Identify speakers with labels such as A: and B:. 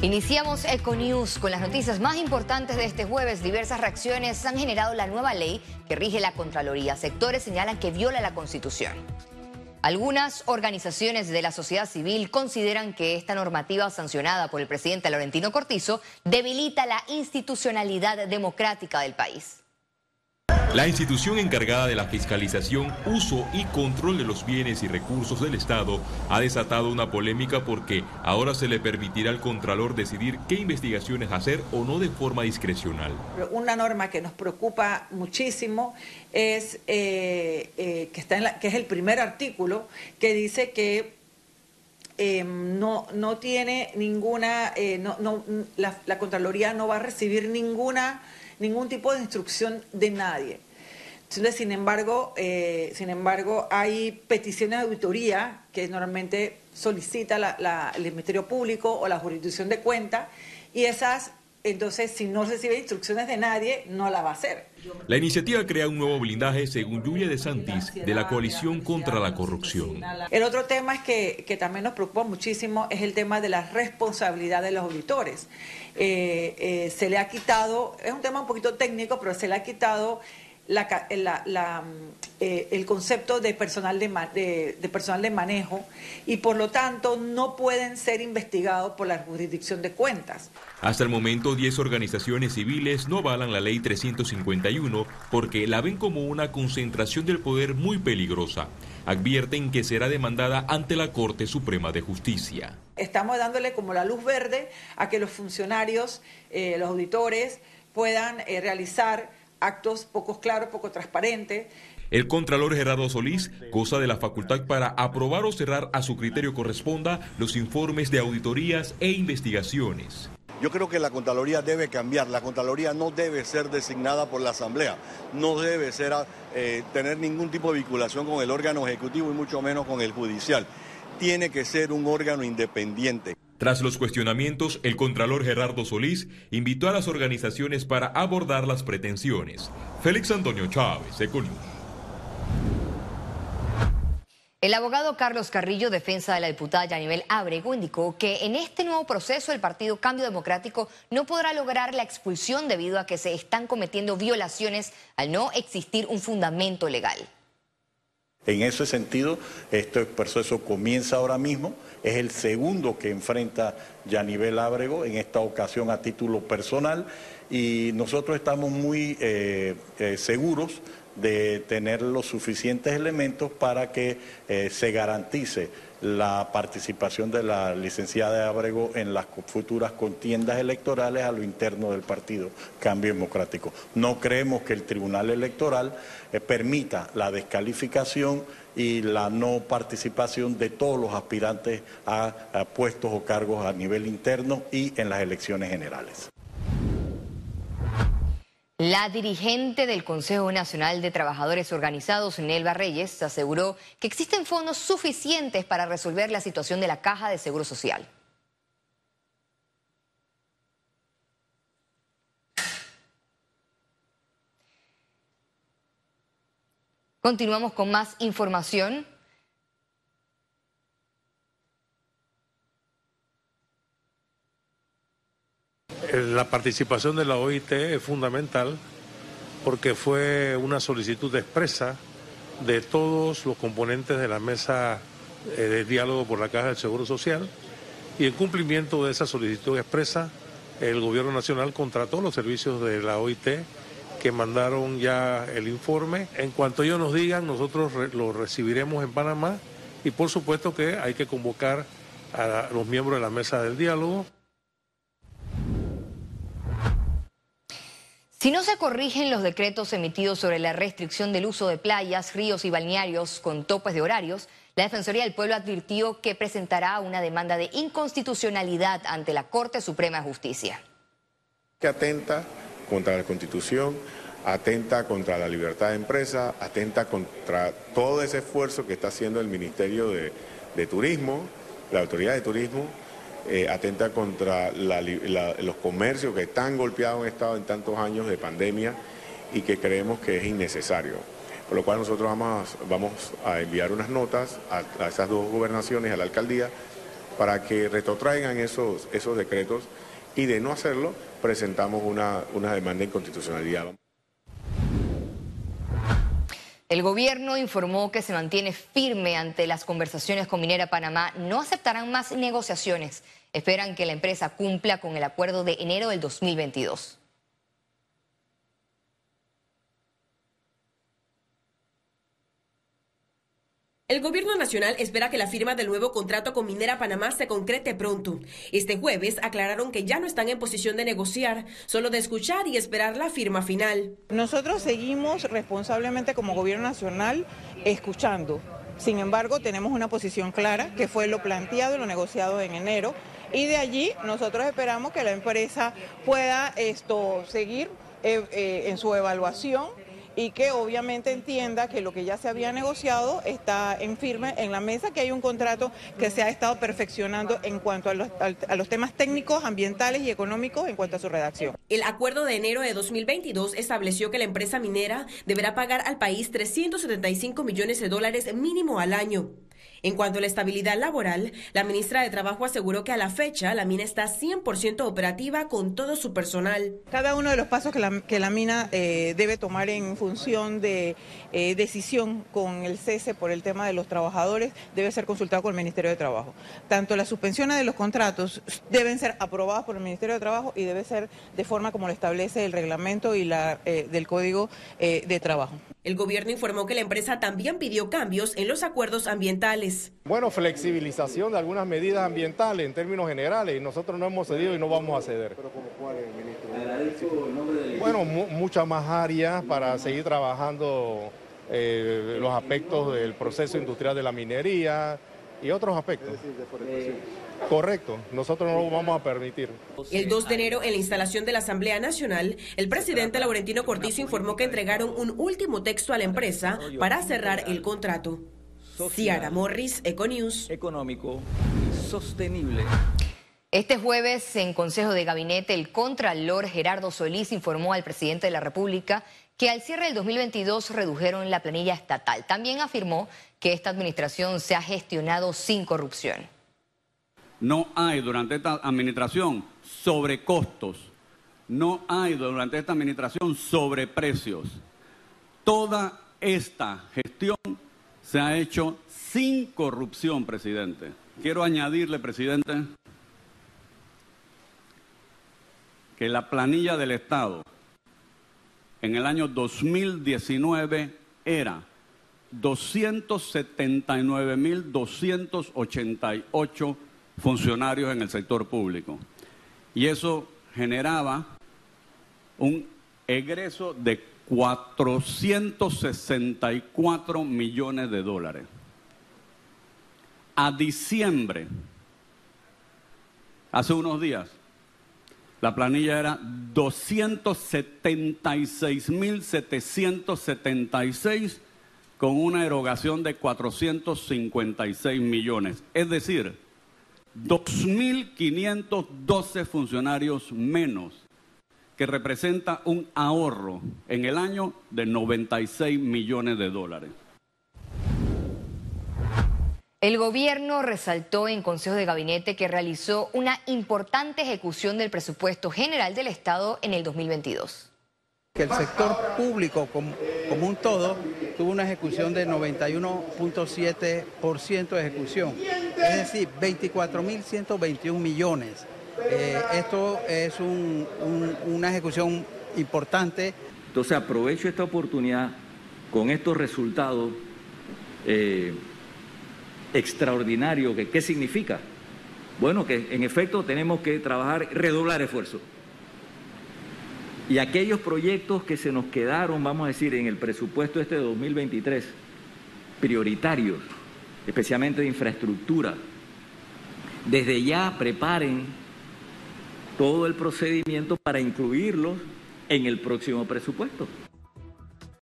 A: Iniciamos Econews con las noticias más importantes de este jueves. Diversas reacciones han generado la nueva ley que rige la Contraloría. Sectores señalan que viola la Constitución. Algunas organizaciones de la sociedad civil consideran que esta normativa sancionada por el presidente Laurentino Cortizo debilita la institucionalidad democrática del país.
B: La institución encargada de la fiscalización, uso y control de los bienes y recursos del Estado ha desatado una polémica porque ahora se le permitirá al Contralor decidir qué investigaciones hacer o no de forma discrecional.
C: Una norma que nos preocupa muchísimo es eh, eh, que, está en la, que es el primer artículo que dice que em, no, no tiene ninguna, eh, no, no, la, la Contraloría no va a recibir ninguna ningún tipo de instrucción de nadie. Entonces, sin embargo, eh, sin embargo, hay peticiones de auditoría que normalmente solicita el Ministerio Público o la jurisdicción de cuenta y esas, entonces, si no recibe instrucciones de nadie, no la va a hacer.
B: La iniciativa crea un nuevo blindaje, según Lluvia de Santis, de la coalición contra la corrupción.
C: El otro tema es que, que también nos preocupa muchísimo es el tema de la responsabilidad de los auditores. Eh, eh, se le ha quitado, es un tema un poquito técnico, pero se le ha quitado la, eh, el concepto de personal de, de, personal de manejo y por lo tanto no pueden ser investigados por la jurisdicción de cuentas.
B: Hasta el momento 10 organizaciones civiles no avalan la ley 351 porque la ven como una concentración del poder muy peligrosa. Advierten que será demandada ante la Corte Suprema de Justicia.
C: Estamos dándole como la luz verde a que los funcionarios, eh, los auditores puedan eh, realizar actos poco claros, poco transparentes.
B: El Contralor Gerardo Solís goza de la facultad para aprobar o cerrar a su criterio corresponda los informes de auditorías e investigaciones.
D: Yo creo que la Contraloría debe cambiar. La Contraloría no debe ser designada por la Asamblea, no debe ser, eh, tener ningún tipo de vinculación con el órgano ejecutivo y mucho menos con el judicial. Tiene que ser un órgano independiente.
B: Tras los cuestionamientos, el Contralor Gerardo Solís invitó a las organizaciones para abordar las pretensiones. Félix Antonio Chávez, Econius.
A: El abogado Carlos Carrillo, defensa de la diputada Yanibel Abrego, indicó que en este nuevo proceso el Partido Cambio Democrático no podrá lograr la expulsión debido a que se están cometiendo violaciones al no existir un fundamento legal.
E: En ese sentido, este proceso comienza ahora mismo, es el segundo que enfrenta Yanivel Ábrego, en esta ocasión a título personal, y nosotros estamos muy eh, eh, seguros de tener los suficientes elementos para que eh, se garantice la participación de la licenciada Abrego en las futuras contiendas electorales a lo interno del partido Cambio Democrático. No creemos que el Tribunal Electoral eh, permita la descalificación y la no participación de todos los aspirantes a puestos o cargos a nivel interno y en las elecciones generales.
A: La dirigente del Consejo Nacional de Trabajadores Organizados, Nelva Reyes, aseguró que existen fondos suficientes para resolver la situación de la Caja de Seguro Social. Continuamos con más información.
F: La participación de la OIT es fundamental porque fue una solicitud expresa de todos los componentes de la mesa eh, de diálogo por la Caja del Seguro Social y en cumplimiento de esa solicitud expresa, el Gobierno Nacional contrató los servicios de la OIT que mandaron ya el informe. En cuanto ellos nos digan, nosotros lo recibiremos en Panamá y por supuesto que hay que convocar a los miembros de la mesa del diálogo.
A: Si no se corrigen los decretos emitidos sobre la restricción del uso de playas, ríos y balnearios con topes de horarios, la Defensoría del Pueblo advirtió que presentará una demanda de inconstitucionalidad ante la Corte Suprema de Justicia.
G: Que atenta contra la Constitución, atenta contra la libertad de empresa, atenta contra todo ese esfuerzo que está haciendo el Ministerio de, de Turismo, la Autoridad de Turismo, eh, atenta contra los comercios que están golpeados en estado en tantos años de pandemia y que creemos que es innecesario. Por lo cual nosotros vamos, vamos a enviar unas notas a, esas dos gobernaciones, a la alcaldía, para que retrotraigan esos, esos decretos y de no hacerlo presentamos una, una demanda de inconstitucionalidad.
A: El gobierno informó que se mantiene firme ante las conversaciones con Minera Panamá. No aceptarán más negociaciones. Esperan que la empresa cumpla con el acuerdo de enero del 2022.
H: El gobierno nacional espera que la firma del nuevo contrato con Minera Panamá se concrete pronto. Este jueves aclararon que ya no están en posición de negociar, solo de escuchar y esperar la firma final.
I: Nosotros seguimos responsablemente como gobierno nacional escuchando. Sin embargo, tenemos una posición clara, que fue lo planteado y lo negociado en enero, y de allí nosotros esperamos que la empresa pueda esto seguir eh, eh, en su evaluación y que obviamente entienda que lo que ya se había negociado está en firme en la mesa, que hay un contrato que se ha estado perfeccionando en cuanto a los, a los temas técnicos, ambientales y económicos en cuanto a su redacción.
H: El acuerdo de enero de 2022 estableció que la empresa minera deberá pagar al país 375 millones de dólares mínimo al año. En cuanto a la estabilidad laboral, la ministra de Trabajo aseguró que a la fecha la mina está 100% operativa con todo su personal.
I: Cada uno de los pasos que la, mina eh, debe tomar en función de eh, decisión con el cese por el tema de los trabajadores debe ser consultado con el Ministerio de Trabajo. Tanto las suspensiones de los contratos deben ser aprobadas por el Ministerio de Trabajo y debe ser de forma como lo establece el reglamento y la, eh, del Código de Trabajo.
H: El gobierno informó que la empresa también pidió cambios en los acuerdos ambientales.
J: Bueno, flexibilización de algunas medidas ambientales en términos generales. Nosotros no hemos cedido y no vamos a ceder. ¿Pero como cuál, ministro? Bueno, muchas más áreas para seguir trabajando eh, los aspectos del proceso industrial de la minería y otros aspectos. Correcto, nosotros no lo vamos a permitir.
H: El 2 de enero, en la instalación de la Asamblea Nacional, el presidente Laurentino Cortizo informó que entregaron un último texto a la empresa para cerrar el contrato. Ciara Morris, Econews.
K: Económico sostenible.
A: Este jueves, en Consejo de Gabinete, el Contralor Gerardo Solís informó al presidente de la República que al cierre del 2022 redujeron la planilla estatal. También afirmó que esta administración se ha gestionado sin corrupción.
L: No hay durante esta administración sobrecostos. No hay durante esta administración sobreprecios. Toda esta gestión se ha hecho sin corrupción, presidente. Quiero añadirle, presidente, que la planilla del Estado en el año 2019 era 279.288 funcionarios en el sector público. Y eso generaba un egreso de 464 millones de dólares. A diciembre, hace unos días, la planilla era 276.776 con una erogación de 456 millones. Es decir, 2.512 funcionarios menos, que representa un ahorro en el año de 96 millones de dólares.
A: El gobierno resaltó en Consejo de Gabinete que realizó una importante ejecución del presupuesto general del Estado en el 2022.
M: Que el sector público como, un todo tuvo una ejecución de 91.7% de ejecución, es decir, 24.121 millones. Eh, esto es una ejecución importante.
K: Entonces aprovecho esta oportunidad con estos resultados. Eh, extraordinario. Que, ¿Qué significa? Bueno, que en efecto tenemos que trabajar, redoblar esfuerzos. Y aquellos proyectos que se nos quedaron, vamos a decir, en el presupuesto este de 2023, prioritarios, especialmente de infraestructura, desde ya preparen todo el procedimiento para incluirlos en el próximo presupuesto.